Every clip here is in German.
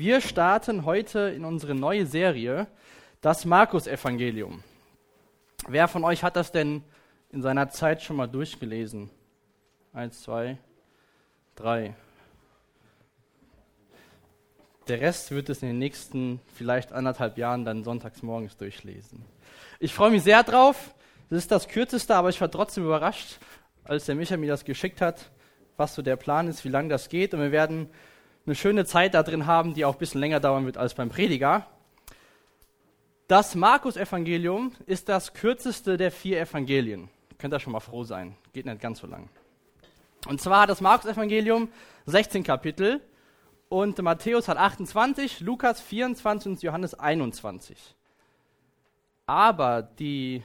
Wir starten heute in unsere neue Serie, das Markus-Evangelium. Wer von euch hat das denn in seiner Zeit schon mal durchgelesen? Eins, zwei, drei. Der Rest wird es in den nächsten vielleicht anderthalb Jahren dann sonntags morgens durchlesen. Ich freue mich sehr drauf. Das ist das kürzeste, aber ich war trotzdem überrascht, als der Micha mir das geschickt hat, was so der Plan ist, wie lange das geht. Und wir werden eine schöne Zeit da drin haben, die auch ein bisschen länger dauern wird als beim Prediger. Das Markus-Evangelium ist das kürzeste der vier Evangelien. Könnt ihr schon mal froh sein. Geht nicht ganz so lang. Und zwar hat das Markus-Evangelium 16 Kapitel und Matthäus hat 28, Lukas 24 und Johannes 21. Aber die,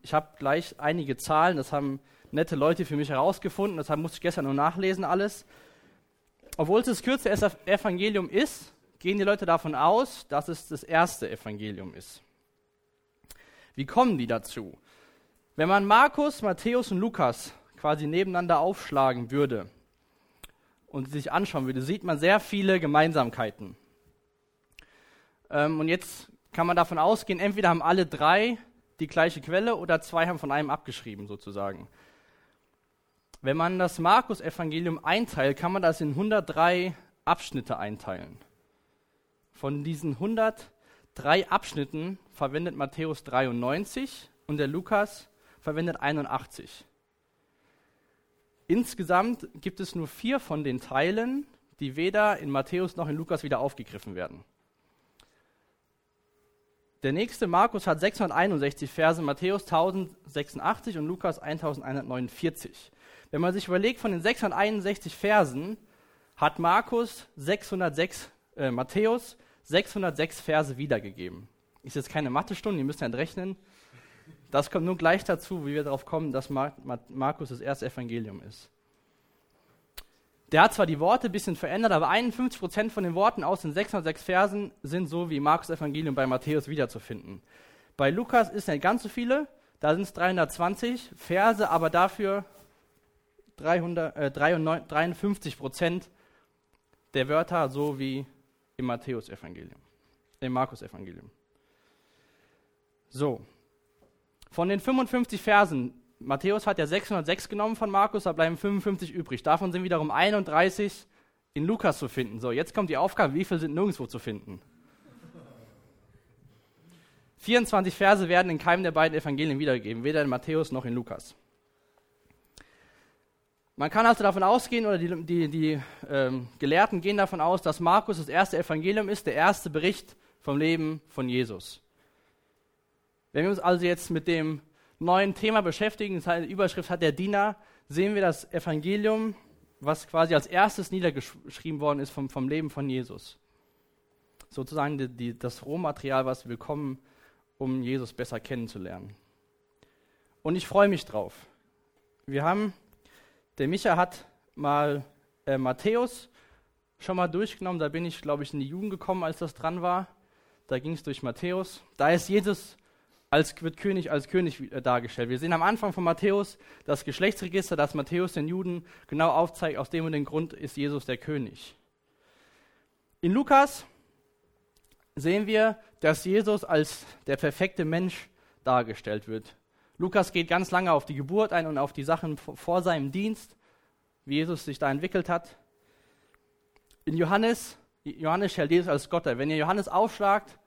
ich habe gleich einige Zahlen, das haben nette Leute für mich herausgefunden, deshalb musste ich gestern nur nachlesen alles. Obwohl es das kürzeste Evangelium ist, gehen die Leute davon aus, dass es das erste Evangelium ist. Wie kommen die dazu? Wenn man Markus, Matthäus und Lukas quasi nebeneinander aufschlagen würde und sich anschauen würde, sieht man sehr viele Gemeinsamkeiten. Ähm, und jetzt kann man davon ausgehen, entweder haben alle drei die gleiche Quelle oder zwei haben von einem abgeschrieben sozusagen. Wenn man das Markus-Evangelium einteilt, kann man das in 103 Abschnitte einteilen. Von diesen 103 Abschnitten verwendet Matthäus 93 und der Lukas verwendet 81. Insgesamt gibt es nur vier von den Teilen, die weder in Matthäus noch in Lukas wieder aufgegriffen werden. Der nächste Markus hat 661 Verse, Matthäus 1086 und Lukas 1149. Wenn man sich überlegt, von den 661 Versen hat Markus 606, äh, Matthäus 606 Verse wiedergegeben. Ist jetzt keine Mathestunde, ihr müsst ja rechnen. Das kommt nur gleich dazu, wie wir darauf kommen, dass Mar Markus das erste Evangelium ist. Der hat zwar die Worte ein bisschen verändert, aber 51% von den Worten aus den 606 Versen sind so wie Markus Evangelium bei Matthäus wiederzufinden. Bei Lukas ist nicht ganz so viele, da sind es 320 Verse, aber dafür 300, äh, 53 Prozent der Wörter so wie im Matthäus-Evangelium, im Markus-Evangelium. So, von den 55 Versen, Matthäus hat ja 606 genommen von Markus, da bleiben 55 übrig. Davon sind wiederum 31 in Lukas zu finden. So, jetzt kommt die Aufgabe, wie viele sind nirgendwo zu finden? 24 Verse werden in keinem der beiden Evangelien wiedergegeben, weder in Matthäus noch in Lukas. Man kann also davon ausgehen, oder die, die, die ähm, Gelehrten gehen davon aus, dass Markus das erste Evangelium ist, der erste Bericht vom Leben von Jesus. Wenn wir uns also jetzt mit dem neuen Thema beschäftigen, das heißt, die Überschrift hat der Diener, sehen wir das Evangelium, was quasi als erstes niedergeschrieben worden ist vom, vom Leben von Jesus. Sozusagen die, die, das Rohmaterial, was wir bekommen, um Jesus besser kennenzulernen. Und ich freue mich drauf. Wir haben der Micha hat mal äh, Matthäus schon mal durchgenommen. Da bin ich, glaube ich, in die Jugend gekommen, als das dran war. Da ging es durch Matthäus. Da ist Jesus als, wird König als König äh, dargestellt. Wir sehen am Anfang von Matthäus das Geschlechtsregister, das Matthäus den Juden genau aufzeigt. Aus dem und dem Grund ist Jesus der König. In Lukas sehen wir, dass Jesus als der perfekte Mensch dargestellt wird. Lukas geht ganz lange auf die Geburt ein und auf die Sachen vor seinem Dienst, wie Jesus sich da entwickelt hat. In Johannes, Johannes stellt Jesus als Gott dar. Wenn ihr Johannes aufschlagt,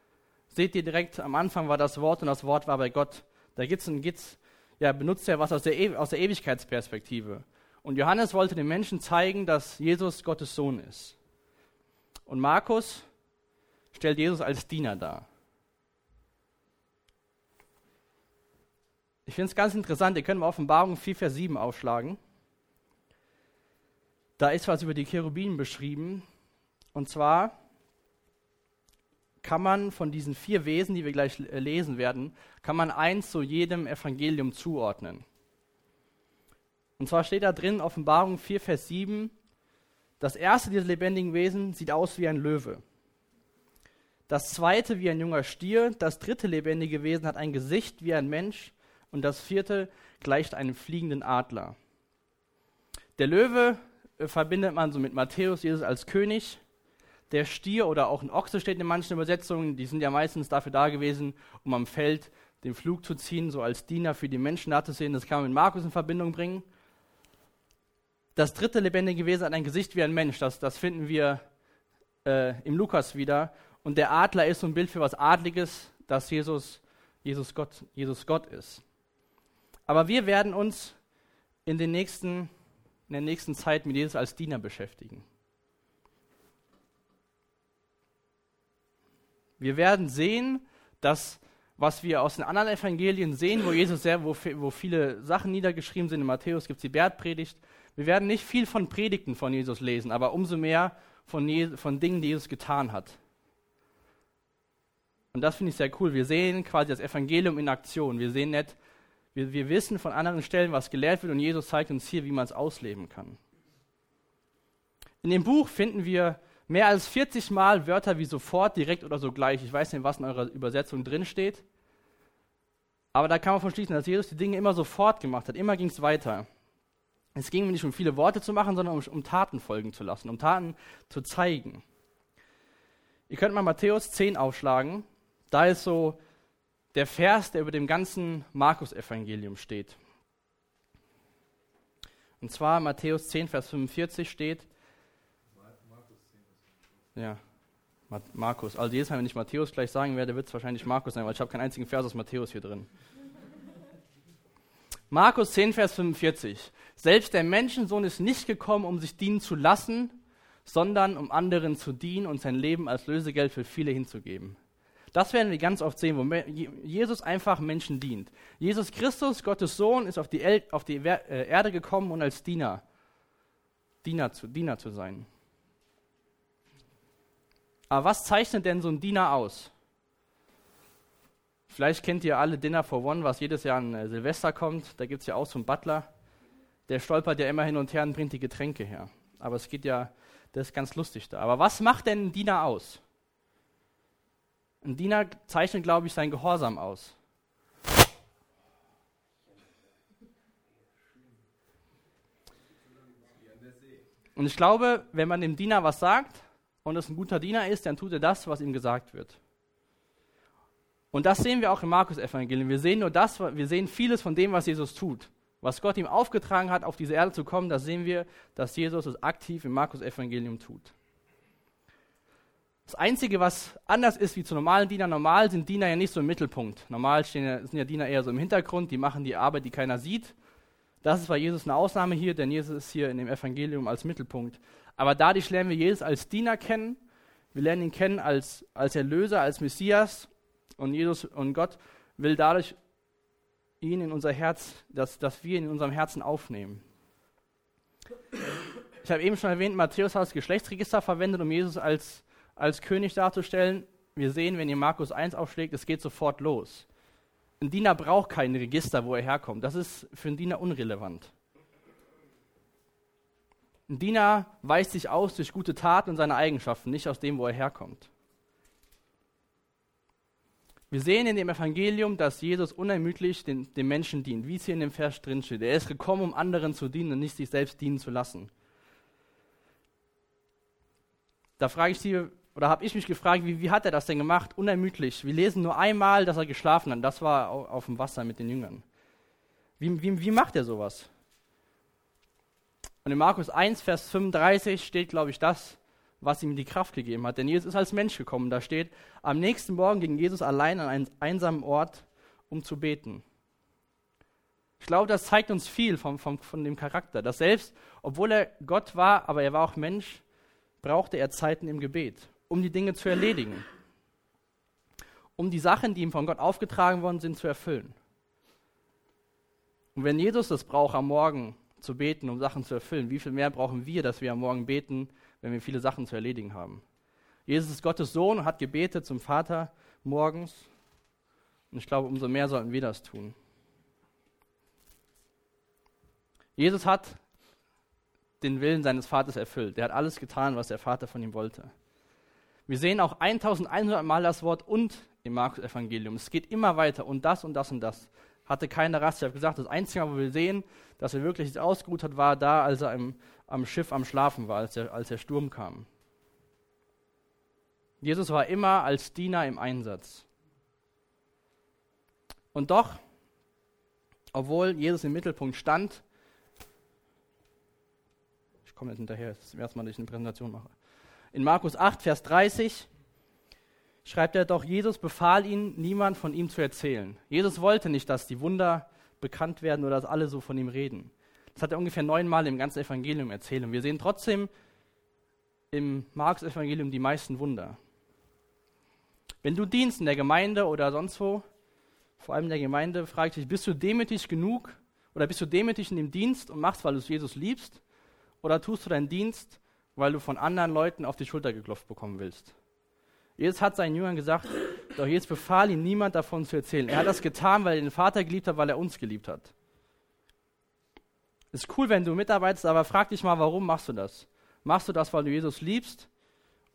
seht ihr direkt, am Anfang war das Wort und das Wort war bei Gott. Da gibt's ein, gibt's, ja, benutzt er was aus der, e aus der Ewigkeitsperspektive. Und Johannes wollte den Menschen zeigen, dass Jesus Gottes Sohn ist. Und Markus stellt Jesus als Diener dar. Ich finde es ganz interessant, ihr könnt mal Offenbarung 4, Vers 7 aufschlagen. Da ist was über die Cherubinen beschrieben. Und zwar kann man von diesen vier Wesen, die wir gleich äh, lesen werden, kann man eins zu jedem Evangelium zuordnen. Und zwar steht da drin, Offenbarung 4, Vers 7, das erste dieser lebendigen Wesen sieht aus wie ein Löwe. Das zweite wie ein junger Stier. Das dritte lebendige Wesen hat ein Gesicht wie ein Mensch und das vierte gleicht einem fliegenden Adler. Der Löwe äh, verbindet man so mit Matthäus, Jesus als König. der Stier oder auch ein Ochse steht in manchen Übersetzungen. Die sind ja meistens dafür da gewesen, um am Feld den Flug zu ziehen, so als Diener für die Menschen da zu sehen. Das kann man mit Markus in Verbindung bringen. Das dritte lebendige Wesen hat ein Gesicht wie ein Mensch. Das, das finden wir äh, im Lukas wieder. Und der Adler ist so ein Bild für was Adliges, dass Jesus, Jesus, Gott, Jesus Gott ist. Aber wir werden uns in, den nächsten, in der nächsten Zeit mit Jesus als Diener beschäftigen. Wir werden sehen, dass was wir aus den anderen Evangelien sehen, wo Jesus sehr, wo, wo viele Sachen niedergeschrieben sind, in Matthäus gibt es die Bergpredigt. Wir werden nicht viel von Predigten von Jesus lesen, aber umso mehr von, Je von Dingen, die Jesus getan hat. Und das finde ich sehr cool. Wir sehen quasi das Evangelium in Aktion. Wir sehen nicht, wir, wir wissen von anderen Stellen, was gelehrt wird, und Jesus zeigt uns hier, wie man es ausleben kann. In dem Buch finden wir mehr als 40 Mal Wörter wie sofort, direkt oder sogleich. Ich weiß nicht, was in eurer Übersetzung drin steht. Aber da kann man von schließen, dass Jesus die Dinge immer sofort gemacht hat. Immer ging es weiter. Es ging nicht um viele Worte zu machen, sondern um, um Taten folgen zu lassen, um Taten zu zeigen. Ihr könnt mal Matthäus 10 aufschlagen. Da ist so der Vers, der über dem ganzen Markus-Evangelium steht. Und zwar Matthäus 10, Vers 45 steht, ja, Markus. Also jedes Mal, wenn ich Matthäus gleich sagen werde, wird es wahrscheinlich Markus sein, weil ich habe keinen einzigen Vers aus Matthäus hier drin. Markus 10, Vers 45. Selbst der Menschensohn ist nicht gekommen, um sich dienen zu lassen, sondern um anderen zu dienen und sein Leben als Lösegeld für viele hinzugeben. Das werden wir ganz oft sehen, wo Jesus einfach Menschen dient. Jesus Christus, Gottes Sohn, ist auf die, El auf die äh, Erde gekommen, um als Diener, Diener zu, Diener zu sein. Aber was zeichnet denn so ein Diener aus? Vielleicht kennt ihr alle Dinner for One, was jedes Jahr an äh, Silvester kommt. Da gibt es ja auch so einen Butler. Der stolpert ja immer hin und her und bringt die Getränke her. Aber es geht ja, das ist ganz lustig da. Aber was macht denn ein Diener aus? Ein Diener zeichnet, glaube ich, sein Gehorsam aus. Und ich glaube, wenn man dem Diener was sagt, und es ein guter Diener ist, dann tut er das, was ihm gesagt wird. Und das sehen wir auch im Markus-Evangelium. Wir sehen nur das, wir sehen vieles von dem, was Jesus tut. Was Gott ihm aufgetragen hat, auf diese Erde zu kommen, das sehen wir, dass Jesus es aktiv im Markus-Evangelium tut. Das Einzige, was anders ist wie zu normalen Dienern, normal sind Diener ja nicht so im Mittelpunkt. Normal stehen, sind ja Diener eher so im Hintergrund, die machen die Arbeit, die keiner sieht. Das ist bei Jesus eine Ausnahme hier, denn Jesus ist hier in dem Evangelium als Mittelpunkt. Aber dadurch lernen wir Jesus als Diener kennen. Wir lernen ihn kennen als, als Erlöser, als Messias. Und Jesus und Gott will dadurch ihn in unser Herz, dass, dass wir ihn in unserem Herzen aufnehmen. Ich habe eben schon erwähnt, Matthäus hat das Geschlechtsregister verwendet, um Jesus als, als König darzustellen. Wir sehen, wenn ihr Markus 1 aufschlägt, es geht sofort los. Ein Diener braucht kein Register, wo er herkommt. Das ist für einen Diener unrelevant. Ein Diener weist sich aus durch gute Taten und seine Eigenschaften, nicht aus dem, wo er herkommt. Wir sehen in dem Evangelium, dass Jesus unermüdlich den, den Menschen dient, wie es hier in dem Vers drin steht. Er ist gekommen, um anderen zu dienen und nicht sich selbst dienen zu lassen. Da frage ich Sie, oder habe ich mich gefragt, wie, wie, hat er das denn gemacht? Unermüdlich. Wir lesen nur einmal, dass er geschlafen hat. Das war auf dem Wasser mit den Jüngern. Wie, wie, wie macht er sowas? Und in Markus 1, Vers 35 steht, glaube ich, das, was ihm die Kraft gegeben hat. Denn Jesus ist als Mensch gekommen. Da steht, am nächsten Morgen ging Jesus allein an einen einsamen Ort, um zu beten. Ich glaube, das zeigt uns viel vom, vom, von dem Charakter, dass selbst, obwohl er Gott war, aber er war auch Mensch, brauchte er Zeiten im Gebet, um die Dinge zu erledigen, um die Sachen, die ihm von Gott aufgetragen worden sind, zu erfüllen. Und wenn Jesus das braucht am Morgen, zu beten, um Sachen zu erfüllen. Wie viel mehr brauchen wir, dass wir am Morgen beten, wenn wir viele Sachen zu erledigen haben? Jesus ist Gottes Sohn und hat gebetet zum Vater morgens. Und ich glaube, umso mehr sollten wir das tun. Jesus hat den Willen seines Vaters erfüllt. Er hat alles getan, was der Vater von ihm wollte. Wir sehen auch 1100 Mal das Wort und im Markus-Evangelium. Es geht immer weiter und das und das und das hatte keine Rast. Ich habe gesagt, das Einzige, wo wir sehen, dass er wirklich sich ausgeruht hat, war da, als er im, am Schiff am Schlafen war, als der, als der Sturm kam. Jesus war immer als Diener im Einsatz. Und doch, obwohl Jesus im Mittelpunkt stand, ich komme jetzt hinterher, das ist das erste Mal, dass ich eine Präsentation mache. In Markus 8, Vers 30 schreibt er doch, Jesus befahl ihnen, niemand von ihm zu erzählen. Jesus wollte nicht, dass die Wunder bekannt werden oder dass alle so von ihm reden. Das hat er ungefähr neunmal im ganzen Evangelium erzählt. Und wir sehen trotzdem im Markus-Evangelium die meisten Wunder. Wenn du dienst in der Gemeinde oder sonst wo, vor allem in der Gemeinde, frage ich dich, bist du demütig genug oder bist du demütig in dem Dienst und machst, weil du Jesus liebst? Oder tust du deinen Dienst, weil du von anderen Leuten auf die Schulter geklopft bekommen willst? Jesus hat seinen Jüngern gesagt, doch jetzt befahl ihm niemand davon zu erzählen. Er hat das getan, weil er den Vater geliebt hat, weil er uns geliebt hat. Ist cool, wenn du mitarbeitest, aber frag dich mal, warum machst du das? Machst du das, weil du Jesus liebst?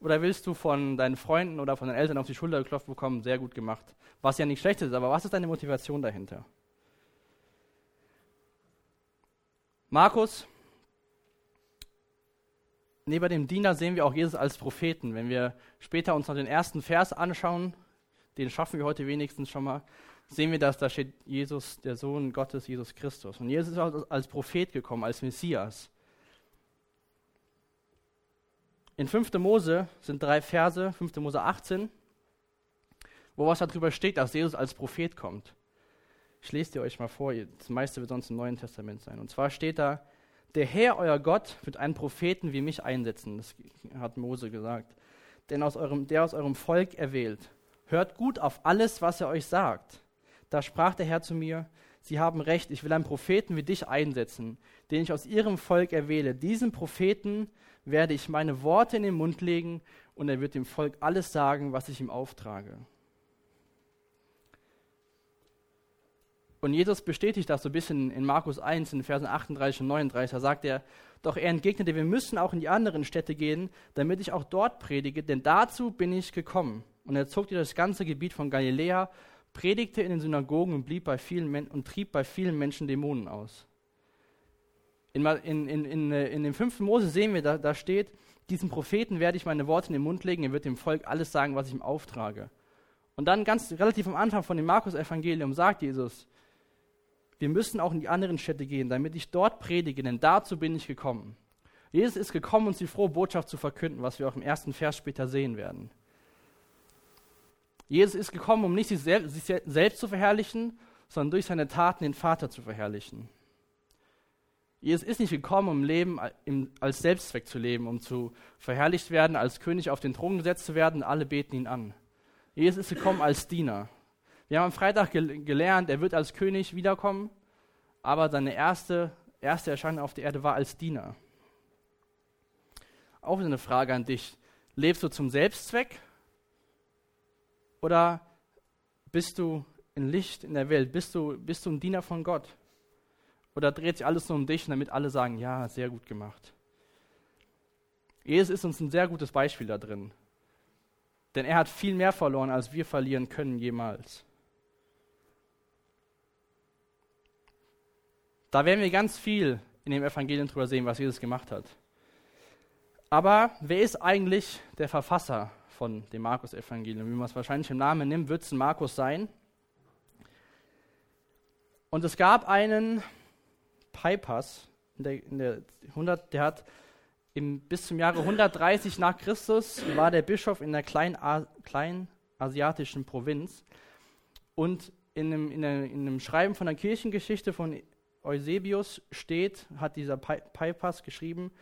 Oder willst du von deinen Freunden oder von deinen Eltern auf die Schulter geklopft bekommen? Sehr gut gemacht. Was ja nicht schlecht ist, aber was ist deine Motivation dahinter? Markus neben dem Diener sehen wir auch Jesus als Propheten. Wenn wir später uns noch den ersten Vers anschauen, den schaffen wir heute wenigstens schon mal, sehen wir, dass da steht Jesus, der Sohn Gottes, Jesus Christus. Und Jesus ist als Prophet gekommen, als Messias. In 5. Mose sind drei Verse, 5. Mose 18, wo was darüber steht, dass Jesus als Prophet kommt. Ich lese dir euch mal vor, das meiste wird sonst im Neuen Testament sein. Und zwar steht da, der Herr, euer Gott, wird einen Propheten wie mich einsetzen. Das hat Mose gesagt. Denn aus eurem, der aus eurem Volk erwählt. Hört gut auf alles, was er euch sagt. Da sprach der Herr zu mir, Sie haben recht, ich will einen Propheten wie dich einsetzen, den ich aus ihrem Volk erwähle. Diesem Propheten werde ich meine Worte in den Mund legen und er wird dem Volk alles sagen, was ich ihm auftrage. Und Jesus bestätigt das so ein bisschen in Markus 1, in Versen 38 und 39. Da sagt er, doch er entgegnete, wir müssen auch in die anderen Städte gehen, damit ich auch dort predige, denn dazu bin ich gekommen. Und er zog durch das ganze Gebiet von Galiläa, predigte in den Synagogen und, blieb bei vielen Men und trieb bei vielen Menschen Dämonen aus. In, in, in, in dem fünften Mose sehen wir, da, da steht, diesem Propheten werde ich meine Worte in den Mund legen, er wird dem Volk alles sagen, was ich ihm auftrage. Und dann ganz relativ am Anfang von dem Markus-Evangelium sagt Jesus, wir müssen auch in die anderen Städte gehen, damit ich dort predige, denn dazu bin ich gekommen. Jesus ist gekommen, uns die frohe Botschaft zu verkünden, was wir auch im ersten Vers später sehen werden. Jesus ist gekommen, um nicht sich, selbst zu verherrlichen, sondern durch seine Taten den Vater zu verherrlichen. Jesus ist nicht gekommen, um Leben als Selbstzweck zu leben, um zu verherrlicht werden, als König auf den Thron gesetzt zu werden, alle beten ihn an. Jesus ist gekommen als Diener. Wir haben am Freitag gel gelernt, er wird als König wiederkommen, aber seine erste, erste Erscheinung auf der Erde war als Diener. Auch eine Frage an dich. Lebst du zum Selbstzweck oder bist du in Licht in der Welt? Bist du, bist du ein Diener von Gott? Oder dreht sich alles nur um dich, damit alle sagen, ja, sehr gut gemacht? Jesus ist uns ein sehr gutes Beispiel da drin. Denn er hat viel mehr verloren, als wir verlieren können jemals. Da werden wir ganz viel in dem Evangelium drüber sehen, was Jesus gemacht hat. Aber wer ist eigentlich der Verfasser von dem Markus-Evangelium? Wie man es wahrscheinlich im Namen nimmt, wird es ein Markus sein. Und es gab einen Paipas, in der, in der 100, der hat im, bis zum Jahre 130 nach Christus war der Bischof in der kleinasiatischen Provinz. Und in, einem, in einem Schreiben von der Kirchengeschichte von Eusebius steht, hat dieser Paipas geschrieben,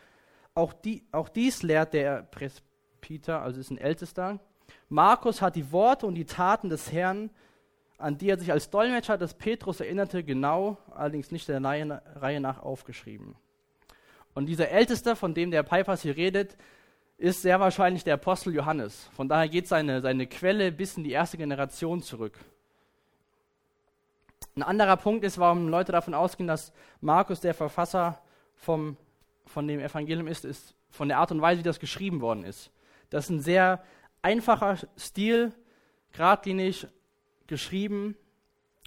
auch, die, auch dies lehrt der Presbyter, also ist ein Ältester. Markus hat die Worte und die Taten des Herrn, an die er sich als Dolmetscher des Petrus erinnerte, genau, allerdings nicht der Reihe nach aufgeschrieben. Und dieser Älteste, von dem der Paipas hier redet, ist sehr wahrscheinlich der Apostel Johannes. Von daher geht seine, seine Quelle bis in die erste Generation zurück. Ein anderer Punkt ist, warum Leute davon ausgehen, dass Markus der Verfasser vom, von dem Evangelium ist, ist von der Art und Weise, wie das geschrieben worden ist. Das ist ein sehr einfacher Stil, geradlinig geschrieben.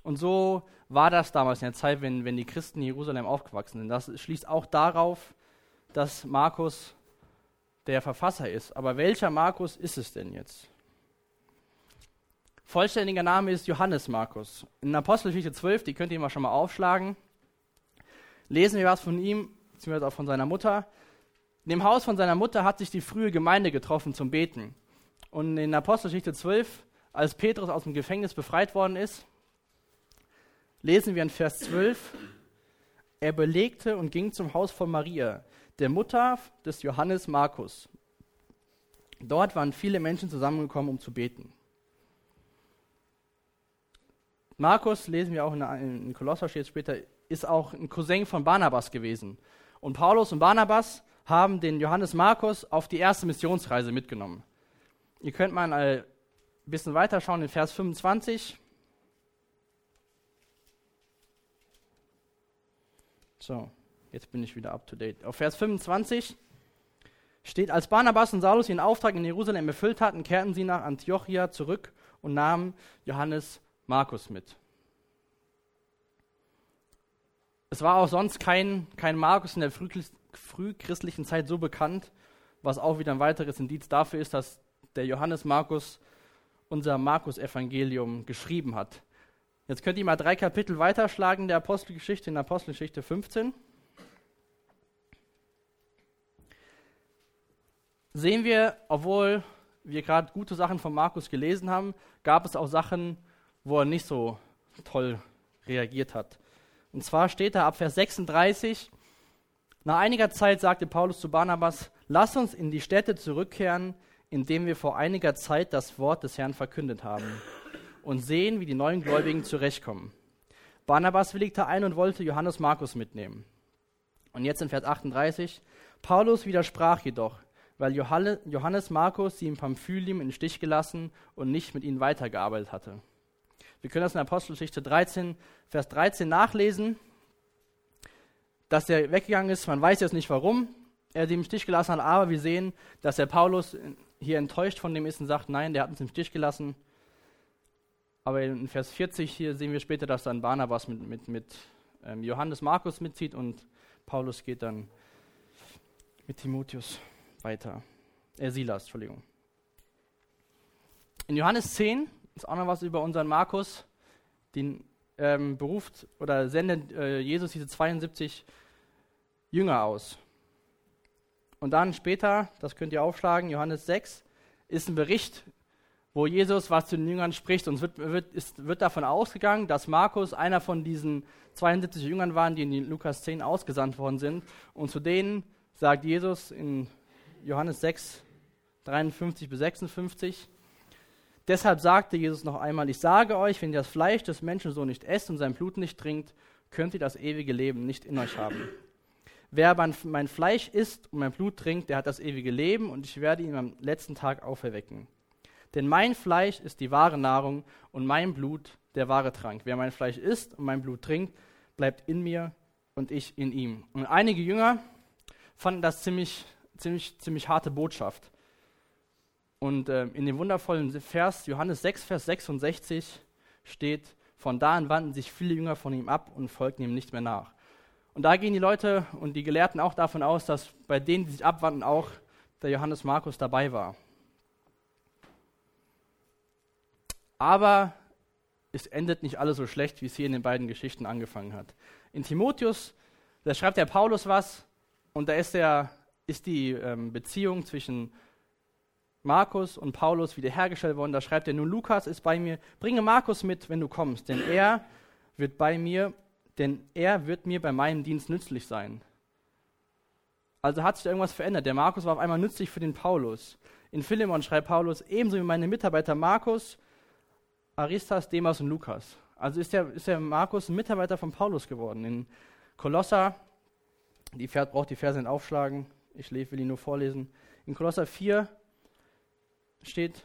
Und so war das damals in der Zeit, wenn, wenn die Christen in Jerusalem aufgewachsen sind. Das schließt auch darauf, dass Markus der Verfasser ist. Aber welcher Markus ist es denn jetzt? Vollständiger Name ist Johannes Markus. In Apostelgeschichte 12, die könnt ihr mal schon mal aufschlagen, lesen wir was von ihm, beziehungsweise auch von seiner Mutter. In dem Haus von seiner Mutter hat sich die frühe Gemeinde getroffen zum Beten. Und in Apostelgeschichte 12, als Petrus aus dem Gefängnis befreit worden ist, lesen wir in Vers 12, er belegte und ging zum Haus von Maria, der Mutter des Johannes Markus. Dort waren viele Menschen zusammengekommen, um zu beten. Markus, lesen wir auch in, in Kolosser steht später, ist auch ein Cousin von Barnabas gewesen. Und Paulus und Barnabas haben den Johannes Markus auf die erste Missionsreise mitgenommen. Ihr könnt mal ein bisschen weiter schauen in Vers 25. So, jetzt bin ich wieder up to date. Auf Vers 25 steht, als Barnabas und Saulus ihren Auftrag in Jerusalem erfüllt hatten, kehrten sie nach Antiochia zurück und nahmen Johannes Markus mit. Es war auch sonst kein, kein Markus in der frühchristlichen Zeit so bekannt, was auch wieder ein weiteres Indiz dafür ist, dass der Johannes Markus unser Markus-Evangelium geschrieben hat. Jetzt könnt ihr mal drei Kapitel weiterschlagen der Apostelgeschichte in Apostelgeschichte 15. Sehen wir, obwohl wir gerade gute Sachen von Markus gelesen haben, gab es auch Sachen, wo er nicht so toll reagiert hat. Und zwar steht da ab Vers 36, nach einiger Zeit sagte Paulus zu Barnabas, lass uns in die Städte zurückkehren, in denen wir vor einiger Zeit das Wort des Herrn verkündet haben und sehen, wie die neuen Gläubigen zurechtkommen. Barnabas willigte ein und wollte Johannes Markus mitnehmen. Und jetzt in Vers 38, Paulus widersprach jedoch, weil Johannes Markus sie in Pamphylium in den Stich gelassen und nicht mit ihnen weitergearbeitet hatte. Wir können das in Apostelgeschichte 13, Vers 13 nachlesen, dass er weggegangen ist. Man weiß jetzt nicht warum er sie im Stich gelassen hat, aber wir sehen, dass der Paulus hier enttäuscht von dem ist und sagt, nein, der hat uns im Stich gelassen. Aber in Vers 40 hier sehen wir später, dass dann Barnabas mit, mit, mit ähm, Johannes Markus mitzieht und Paulus geht dann mit Timotheus weiter. Äh, Silas, Entschuldigung. In Johannes 10 ist auch noch was über unseren Markus, den ähm, beruft oder sendet äh, Jesus diese 72 Jünger aus. Und dann später, das könnt ihr aufschlagen, Johannes 6, ist ein Bericht, wo Jesus was zu den Jüngern spricht. Und es wird, wird, ist, wird davon ausgegangen, dass Markus einer von diesen 72 Jüngern waren, die in Lukas 10 ausgesandt worden sind. Und zu denen sagt Jesus in Johannes 6, 53 bis 56, Deshalb sagte Jesus noch einmal, ich sage euch, wenn ihr das Fleisch des Menschen so nicht esst und sein Blut nicht trinkt, könnt ihr das ewige Leben nicht in euch haben. Wer mein Fleisch isst und mein Blut trinkt, der hat das ewige Leben und ich werde ihn am letzten Tag auferwecken. Denn mein Fleisch ist die wahre Nahrung und mein Blut der wahre Trank. Wer mein Fleisch isst und mein Blut trinkt, bleibt in mir und ich in ihm. Und einige Jünger fanden das ziemlich, ziemlich, ziemlich harte Botschaft. Und äh, in dem wundervollen Vers, Johannes 6, Vers 66, steht, von da an wandten sich viele Jünger von ihm ab und folgten ihm nicht mehr nach. Und da gehen die Leute und die Gelehrten auch davon aus, dass bei denen, die sich abwandten, auch der Johannes Markus dabei war. Aber es endet nicht alles so schlecht, wie es hier in den beiden Geschichten angefangen hat. In Timotheus, da schreibt der Paulus was und da ist, der, ist die ähm, Beziehung zwischen Markus und Paulus wiederhergestellt worden. Da schreibt er, nun Lukas ist bei mir, bringe Markus mit, wenn du kommst, denn er wird bei mir, denn er wird mir bei meinem Dienst nützlich sein. Also hat sich da irgendwas verändert. Der Markus war auf einmal nützlich für den Paulus. In Philemon schreibt Paulus, ebenso wie meine Mitarbeiter Markus, Aristas, Demas und Lukas. Also ist der, ist der Markus ein Mitarbeiter von Paulus geworden. In Kolosser, die Pferd braucht die Verse nicht aufschlagen, ich will ihn nur vorlesen. In Kolosser 4, steht,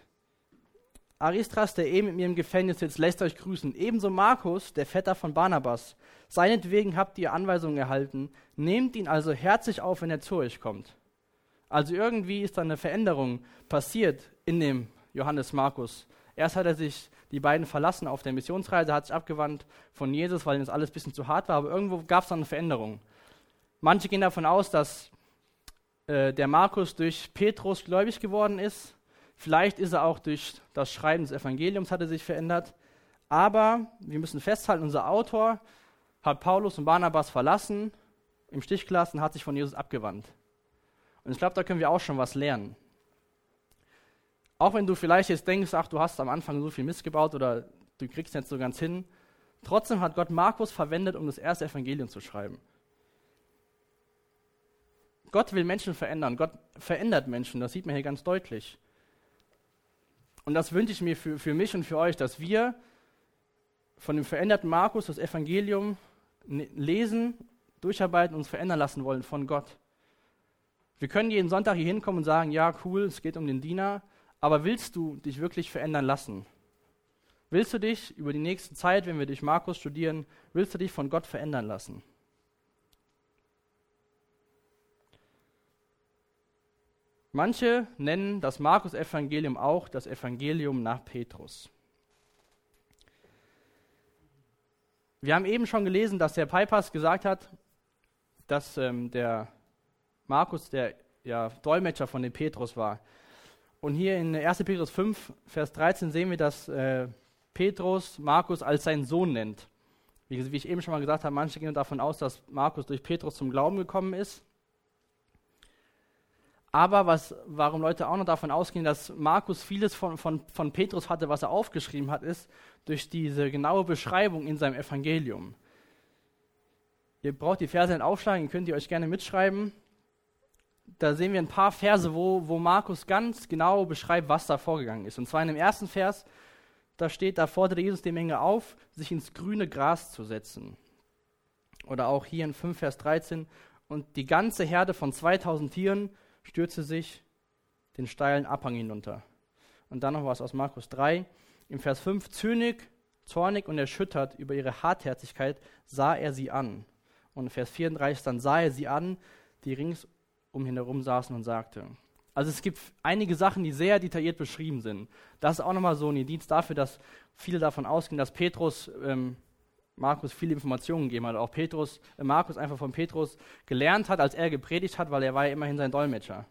Aristras, der eben mit mir im Gefängnis sitzt, lässt euch grüßen. Ebenso Markus, der Vetter von Barnabas. Seinetwegen habt ihr Anweisungen erhalten. Nehmt ihn also herzlich auf, wenn er zu euch kommt. Also irgendwie ist da eine Veränderung passiert in dem Johannes Markus. Erst hat er sich die beiden verlassen auf der Missionsreise, hat sich abgewandt von Jesus, weil ihm das alles ein bisschen zu hart war, aber irgendwo gab es dann eine Veränderung. Manche gehen davon aus, dass äh, der Markus durch Petrus gläubig geworden ist Vielleicht ist er auch durch das Schreiben des Evangeliums hat er sich verändert. Aber wir müssen festhalten, unser Autor hat Paulus und Barnabas verlassen, im Stich gelassen, hat sich von Jesus abgewandt. Und ich glaube, da können wir auch schon was lernen. Auch wenn du vielleicht jetzt denkst, ach, du hast am Anfang so viel Mist gebaut oder du kriegst jetzt so ganz hin, trotzdem hat Gott Markus verwendet, um das erste Evangelium zu schreiben. Gott will Menschen verändern. Gott verändert Menschen. Das sieht man hier ganz deutlich. Und das wünsche ich mir für, für mich und für euch, dass wir von dem veränderten Markus das Evangelium lesen, durcharbeiten und uns verändern lassen wollen von Gott. Wir können jeden Sonntag hier hinkommen und sagen, ja, cool, es geht um den Diener, aber willst du dich wirklich verändern lassen? Willst du dich über die nächste Zeit, wenn wir durch Markus studieren, willst du dich von Gott verändern lassen? Manche nennen das Markus-Evangelium auch das Evangelium nach Petrus. Wir haben eben schon gelesen, dass der Peipas gesagt hat, dass ähm, der Markus der ja, Dolmetscher von dem Petrus war. Und hier in 1. Petrus 5, Vers 13 sehen wir, dass äh, Petrus Markus als seinen Sohn nennt. Wie, wie ich eben schon mal gesagt habe, manche gehen davon aus, dass Markus durch Petrus zum Glauben gekommen ist. Aber was, warum Leute auch noch davon ausgehen, dass Markus vieles von, von, von Petrus hatte, was er aufgeschrieben hat, ist durch diese genaue Beschreibung in seinem Evangelium. Ihr braucht die Verse nicht aufschlagen, könnt ihr euch gerne mitschreiben. Da sehen wir ein paar Verse, wo, wo Markus ganz genau beschreibt, was da vorgegangen ist. Und zwar in dem ersten Vers, da steht, da forderte Jesus die Menge auf, sich ins grüne Gras zu setzen. Oder auch hier in 5 Vers 13, und die ganze Herde von 2000 Tieren stürzte sich den steilen Abhang hinunter. Und dann noch was aus Markus 3. Im Vers 5, zynig, zornig und erschüttert über ihre Hartherzigkeit sah er sie an. Und in Vers 34, dann sah er sie an, die rings um ihn herum saßen und sagte. Also es gibt einige Sachen, die sehr detailliert beschrieben sind. Das ist auch nochmal so ein Indiz dafür, dass viele davon ausgehen, dass Petrus ähm, Markus viele Informationen gegeben hat. Auch Petrus, äh Markus einfach von Petrus gelernt hat, als er gepredigt hat, weil er war ja immerhin sein Dolmetscher.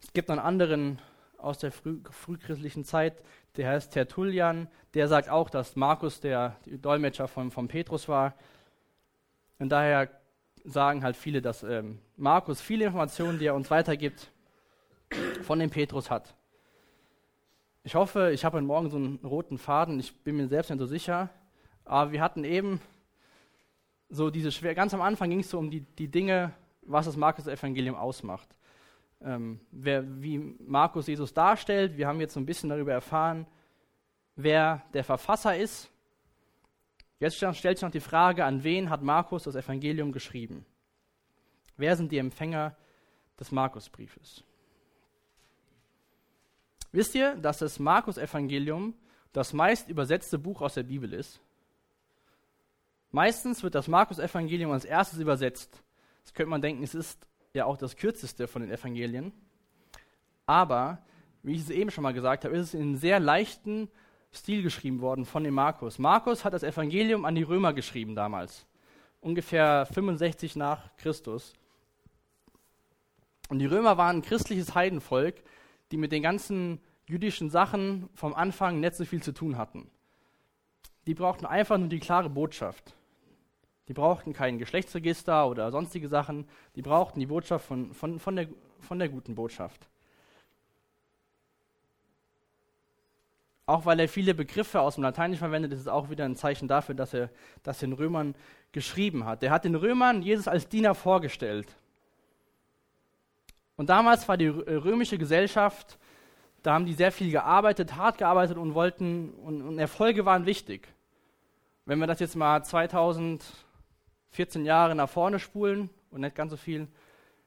Es gibt noch einen anderen aus der früh, frühchristlichen Zeit, der heißt Tertullian, der sagt auch, dass Markus der Dolmetscher von, von Petrus war. Und daher sagen halt viele, dass ähm, Markus viele Informationen, die er uns weitergibt, von dem Petrus hat. Ich hoffe, ich habe heute Morgen so einen roten Faden. Ich bin mir selbst nicht so sicher. Aber wir hatten eben so diese schwer. Ganz am Anfang ging es so um die, die Dinge, was das Markus-Evangelium ausmacht. Ähm, wer, wie Markus Jesus darstellt. Wir haben jetzt so ein bisschen darüber erfahren, wer der Verfasser ist. Jetzt stellt sich noch die Frage, an wen hat Markus das Evangelium geschrieben? Wer sind die Empfänger des Markusbriefes? Wisst ihr, dass das Markus-Evangelium das meist übersetzte Buch aus der Bibel ist? Meistens wird das Markus-Evangelium als erstes übersetzt. Das könnte man denken, es ist ja auch das kürzeste von den Evangelien. Aber, wie ich es eben schon mal gesagt habe, ist es in einem sehr leichten Stil geschrieben worden von dem Markus. Markus hat das Evangelium an die Römer geschrieben damals, ungefähr 65 nach Christus. Und die Römer waren ein christliches Heidenvolk, die mit den ganzen jüdischen Sachen vom Anfang nicht so viel zu tun hatten. Die brauchten einfach nur die klare Botschaft. Die brauchten kein Geschlechtsregister oder sonstige Sachen. Die brauchten die Botschaft von, von, von, der, von der guten Botschaft. Auch weil er viele Begriffe aus dem Lateinischen verwendet, ist es auch wieder ein Zeichen dafür, dass er das den Römern geschrieben hat. Er hat den Römern Jesus als Diener vorgestellt. Und damals war die äh, römische Gesellschaft, da haben die sehr viel gearbeitet, hart gearbeitet und wollten, und, und Erfolge waren wichtig. Wenn wir das jetzt mal 2014 Jahre nach vorne spulen und nicht ganz so viel,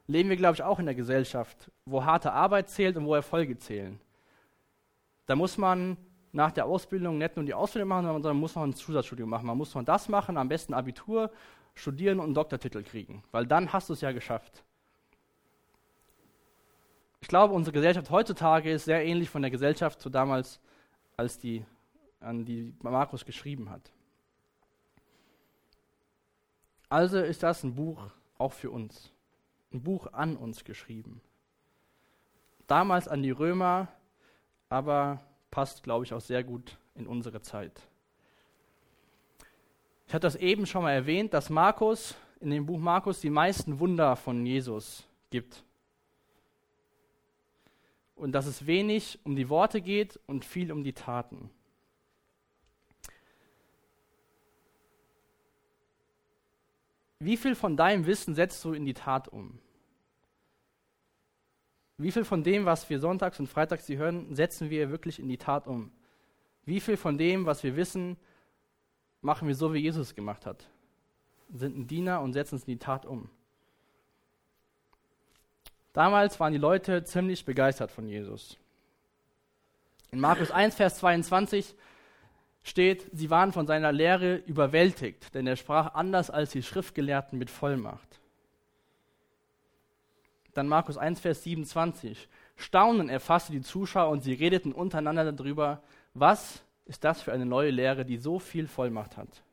leben wir, glaube ich, auch in der Gesellschaft, wo harte Arbeit zählt und wo Erfolge zählen. Da muss man nach der Ausbildung nicht nur die Ausbildung machen, sondern muss noch ein Zusatzstudium machen. Man muss noch das machen, am besten Abitur, studieren und einen Doktortitel kriegen, weil dann hast du es ja geschafft. Ich glaube, unsere Gesellschaft heutzutage ist sehr ähnlich von der Gesellschaft zu damals, als die, an die Markus geschrieben hat. Also ist das ein Buch auch für uns. ein Buch an uns geschrieben. Damals an die Römer, aber passt, glaube ich, auch sehr gut in unsere Zeit. Ich hatte das eben schon mal erwähnt, dass Markus in dem Buch Markus die meisten Wunder von Jesus gibt. Und dass es wenig um die Worte geht und viel um die Taten. Wie viel von deinem Wissen setzt du in die Tat um? Wie viel von dem, was wir sonntags und freitags hören, setzen wir wirklich in die Tat um? Wie viel von dem, was wir wissen, machen wir so, wie Jesus es gemacht hat? Sind ein Diener und setzen es in die Tat um. Damals waren die Leute ziemlich begeistert von Jesus. In Markus 1, Vers 22 steht, sie waren von seiner Lehre überwältigt, denn er sprach anders als die Schriftgelehrten mit Vollmacht. Dann Markus 1, Vers 27. Staunen erfasste die Zuschauer und sie redeten untereinander darüber, was ist das für eine neue Lehre, die so viel Vollmacht hat.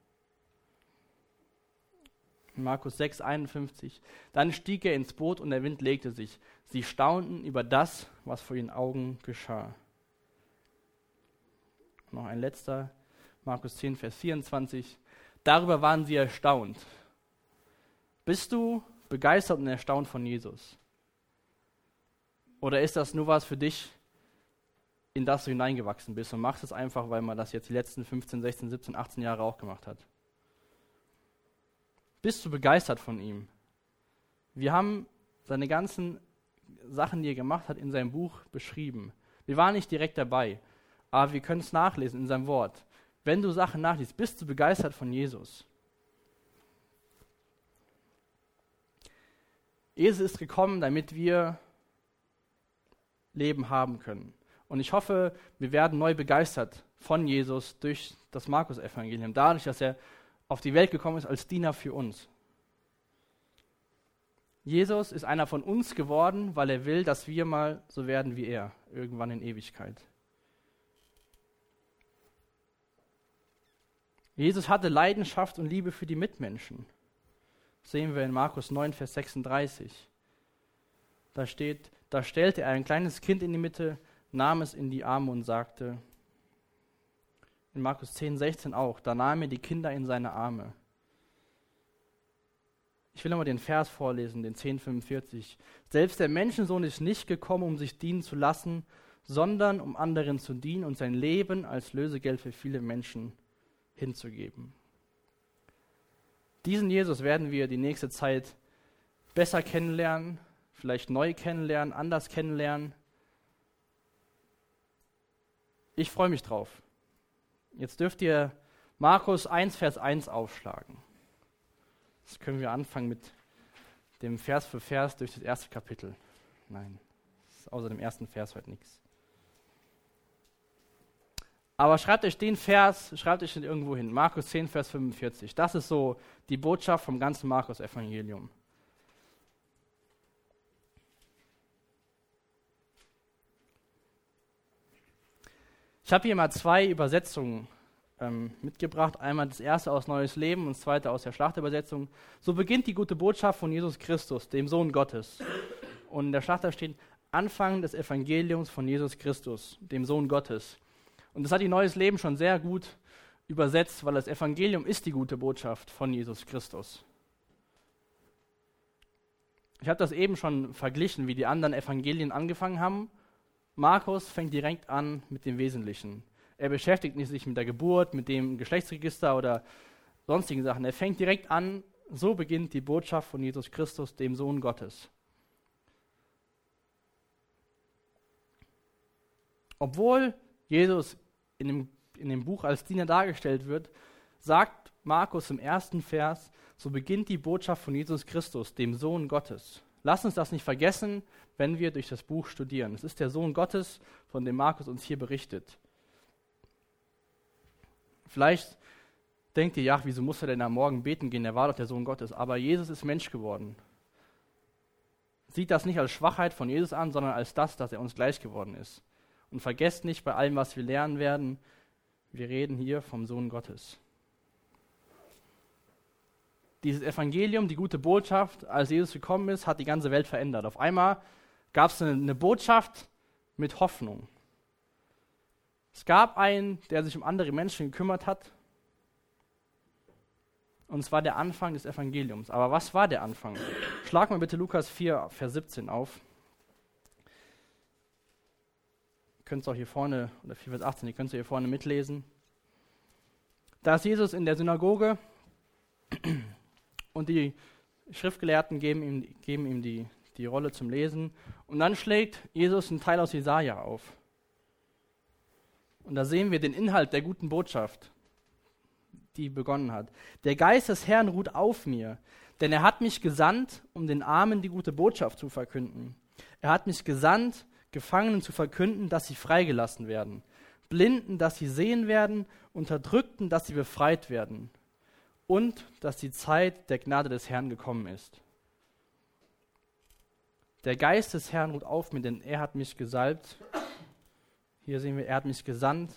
Markus 6, 51. Dann stieg er ins Boot und der Wind legte sich. Sie staunten über das, was vor ihren Augen geschah. Noch ein letzter Markus 10, Vers 24. Darüber waren sie erstaunt. Bist du begeistert und erstaunt von Jesus? Oder ist das nur was für dich, in das du hineingewachsen bist und machst es einfach, weil man das jetzt die letzten 15, 16, 17, 18 Jahre auch gemacht hat? Bist du begeistert von ihm? Wir haben seine ganzen Sachen, die er gemacht hat, in seinem Buch beschrieben. Wir waren nicht direkt dabei, aber wir können es nachlesen in seinem Wort wenn du Sachen nachliest, bist du begeistert von Jesus. Jesus ist gekommen, damit wir Leben haben können. Und ich hoffe, wir werden neu begeistert von Jesus durch das Markus-Evangelium, dadurch, dass er auf die Welt gekommen ist als Diener für uns. Jesus ist einer von uns geworden, weil er will, dass wir mal so werden wie er, irgendwann in Ewigkeit. Jesus hatte Leidenschaft und Liebe für die Mitmenschen. Das sehen wir in Markus 9, Vers 36. Da steht, da stellte er ein kleines Kind in die Mitte, nahm es in die Arme und sagte, in Markus 10, 16 auch, da nahm er die Kinder in seine Arme. Ich will nochmal den Vers vorlesen, den 1045. Selbst der Menschensohn ist nicht gekommen, um sich dienen zu lassen, sondern um anderen zu dienen und sein Leben als Lösegeld für viele Menschen hinzugeben. Diesen Jesus werden wir die nächste Zeit besser kennenlernen, vielleicht neu kennenlernen, anders kennenlernen. Ich freue mich drauf. Jetzt dürft ihr Markus 1, Vers 1 aufschlagen. Jetzt können wir anfangen mit dem Vers für Vers durch das erste Kapitel. Nein, außer dem ersten Vers heute nichts. Aber schreibt euch den Vers, schreibt euch den irgendwo hin. Markus 10, Vers 45. Das ist so die Botschaft vom ganzen Markus-Evangelium. Ich habe hier mal zwei Übersetzungen ähm, mitgebracht. Einmal das erste aus Neues Leben und das zweite aus der Schlachterübersetzung. So beginnt die gute Botschaft von Jesus Christus, dem Sohn Gottes. Und in der Schlachter steht Anfang des Evangeliums von Jesus Christus, dem Sohn Gottes. Und das hat die Neues Leben schon sehr gut übersetzt, weil das Evangelium ist die gute Botschaft von Jesus Christus. Ich habe das eben schon verglichen, wie die anderen Evangelien angefangen haben. Markus fängt direkt an mit dem Wesentlichen. Er beschäftigt sich mit der Geburt, mit dem Geschlechtsregister oder sonstigen Sachen. Er fängt direkt an, so beginnt die Botschaft von Jesus Christus, dem Sohn Gottes. Obwohl Jesus in dem, in dem Buch als Diener dargestellt wird, sagt Markus im ersten Vers, so beginnt die Botschaft von Jesus Christus, dem Sohn Gottes. Lass uns das nicht vergessen, wenn wir durch das Buch studieren. Es ist der Sohn Gottes, von dem Markus uns hier berichtet. Vielleicht denkt ihr, ja, wieso muss er denn am Morgen beten gehen? Er war doch der Sohn Gottes. Aber Jesus ist Mensch geworden. Sieht das nicht als Schwachheit von Jesus an, sondern als das, dass er uns gleich geworden ist. Und vergesst nicht bei allem, was wir lernen werden, wir reden hier vom Sohn Gottes. Dieses Evangelium, die gute Botschaft, als Jesus gekommen ist, hat die ganze Welt verändert. Auf einmal gab es eine, eine Botschaft mit Hoffnung. Es gab einen, der sich um andere Menschen gekümmert hat. Und es war der Anfang des Evangeliums. Aber was war der Anfang? Schlag mal bitte Lukas 4, Vers 17 auf. Ihr könnt es auch hier vorne, oder 4, Vers 18, ihr könnt es hier vorne mitlesen. Da ist Jesus in der Synagoge und die Schriftgelehrten geben ihm, geben ihm die, die Rolle zum Lesen. Und dann schlägt Jesus einen Teil aus Jesaja auf. Und da sehen wir den Inhalt der guten Botschaft, die begonnen hat. Der Geist des Herrn ruht auf mir, denn er hat mich gesandt, um den Armen die gute Botschaft zu verkünden. Er hat mich gesandt, Gefangenen zu verkünden, dass sie freigelassen werden, Blinden, dass sie sehen werden, Unterdrückten, dass sie befreit werden und dass die Zeit der Gnade des Herrn gekommen ist. Der Geist des Herrn ruht auf mir, denn er hat mich gesalbt. Hier sehen wir, er hat mich gesandt.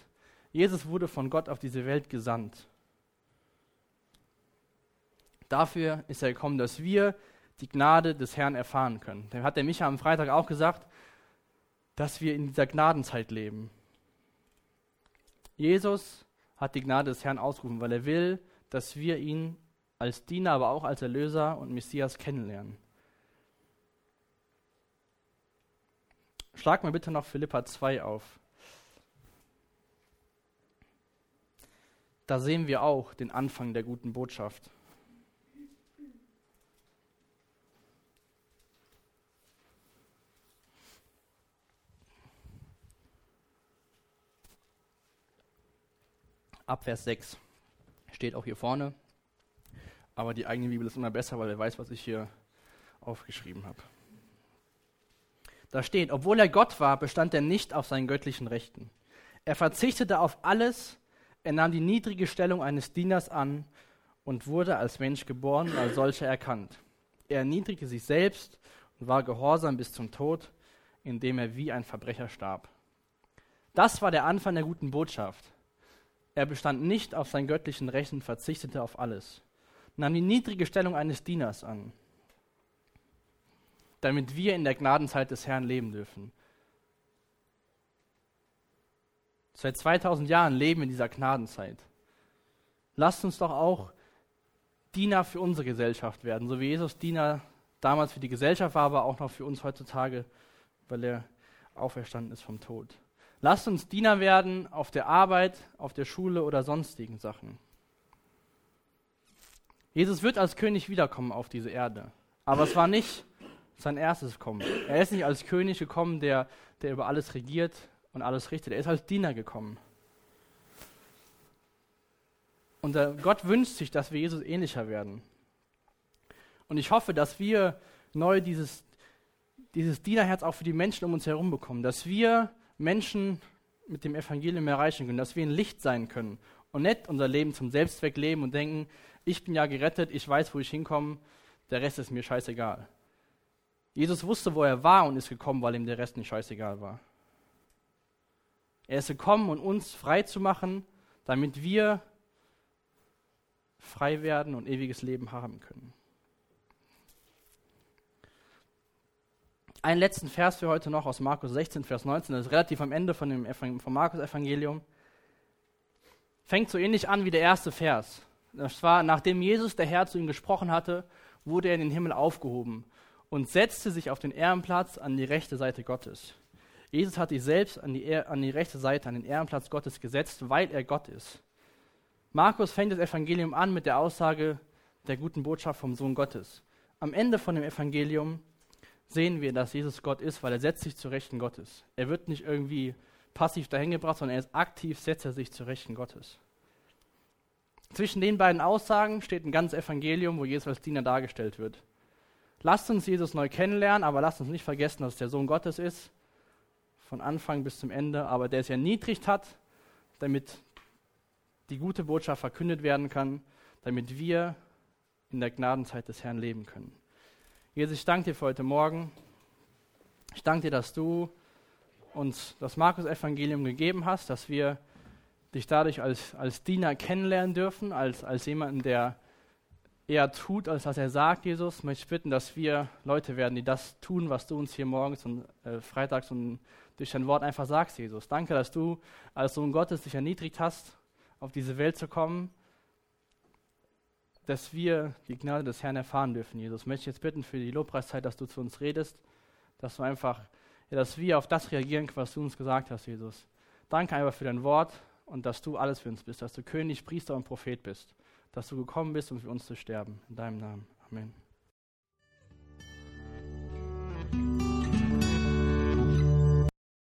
Jesus wurde von Gott auf diese Welt gesandt. Dafür ist er gekommen, dass wir die Gnade des Herrn erfahren können. Dann hat der Micha am Freitag auch gesagt, dass wir in dieser Gnadenzeit leben. Jesus hat die Gnade des Herrn ausgerufen, weil er will, dass wir ihn als Diener, aber auch als Erlöser und Messias kennenlernen. Schlag mal bitte noch Philippa 2 auf. Da sehen wir auch den Anfang der guten Botschaft. Ab Vers 6 steht auch hier vorne. Aber die eigene Bibel ist immer besser, weil er weiß, was ich hier aufgeschrieben habe. Da steht, obwohl er Gott war, bestand er nicht auf seinen göttlichen Rechten. Er verzichtete auf alles, er nahm die niedrige Stellung eines Dieners an und wurde als Mensch geboren und als solcher erkannt. Er erniedrigte sich selbst und war gehorsam bis zum Tod, indem er wie ein Verbrecher starb. Das war der Anfang der guten Botschaft. Er bestand nicht auf seinen göttlichen Rechten, verzichtete auf alles, nahm die niedrige Stellung eines Dieners an, damit wir in der Gnadenzeit des Herrn leben dürfen. Seit 2000 Jahren leben wir in dieser Gnadenzeit. Lasst uns doch auch Diener für unsere Gesellschaft werden, so wie Jesus Diener damals für die Gesellschaft war, aber auch noch für uns heutzutage, weil er auferstanden ist vom Tod. Lasst uns Diener werden auf der Arbeit, auf der Schule oder sonstigen Sachen. Jesus wird als König wiederkommen auf diese Erde. Aber es war nicht sein erstes Kommen. Er ist nicht als König gekommen, der, der über alles regiert und alles richtet. Er ist als Diener gekommen. Und Gott wünscht sich, dass wir Jesus ähnlicher werden. Und ich hoffe, dass wir neu dieses, dieses Dienerherz auch für die Menschen um uns herum bekommen. Dass wir Menschen mit dem Evangelium erreichen können, dass wir ein Licht sein können und nicht unser Leben zum Selbstzweck leben und denken, ich bin ja gerettet, ich weiß, wo ich hinkomme, der Rest ist mir scheißegal. Jesus wusste, wo er war und ist gekommen, weil ihm der Rest nicht scheißegal war. Er ist gekommen, um uns frei zu machen, damit wir frei werden und ewiges Leben haben können. Einen letzten Vers für heute noch aus Markus 16, Vers 19. Das ist relativ am Ende von dem vom Markus-Evangelium. Fängt so ähnlich an wie der erste Vers. Das war, nachdem Jesus, der Herr, zu ihm gesprochen hatte, wurde er in den Himmel aufgehoben und setzte sich auf den Ehrenplatz an die rechte Seite Gottes. Jesus hat sich selbst an die, an die rechte Seite, an den Ehrenplatz Gottes gesetzt, weil er Gott ist. Markus fängt das Evangelium an mit der Aussage der guten Botschaft vom Sohn Gottes. Am Ende von dem Evangelium sehen wir, dass Jesus Gott ist, weil er setzt sich zu Rechten Gottes. Er wird nicht irgendwie passiv dahin gebracht, sondern er ist aktiv, setzt er sich zu Rechten Gottes. Zwischen den beiden Aussagen steht ein ganzes Evangelium, wo Jesus als Diener dargestellt wird. Lasst uns Jesus neu kennenlernen, aber lasst uns nicht vergessen, dass es der Sohn Gottes ist, von Anfang bis zum Ende, aber der es erniedrigt hat, damit die gute Botschaft verkündet werden kann, damit wir in der Gnadenzeit des Herrn leben können. Jesus, ich danke dir für heute Morgen. Ich danke dir, dass du uns das Markus-Evangelium gegeben hast, dass wir dich dadurch als, als Diener kennenlernen dürfen, als, als jemanden, der eher tut, als dass er sagt, Jesus, möchte ich bitten, dass wir Leute werden, die das tun, was du uns hier morgens und äh, freitags und durch dein Wort einfach sagst, Jesus. Danke, dass du als Sohn Gottes dich erniedrigt hast, auf diese Welt zu kommen, dass wir die Gnade des Herrn erfahren dürfen, Jesus. Möchte ich jetzt bitten für die Lobpreiszeit, dass du zu uns redest, dass du einfach, ja, dass wir auf das reagieren, was du uns gesagt hast, Jesus. Danke einfach für dein Wort und dass du alles für uns bist, dass du König, Priester und Prophet bist dass du gekommen bist, um für uns zu sterben. In deinem Namen. Amen.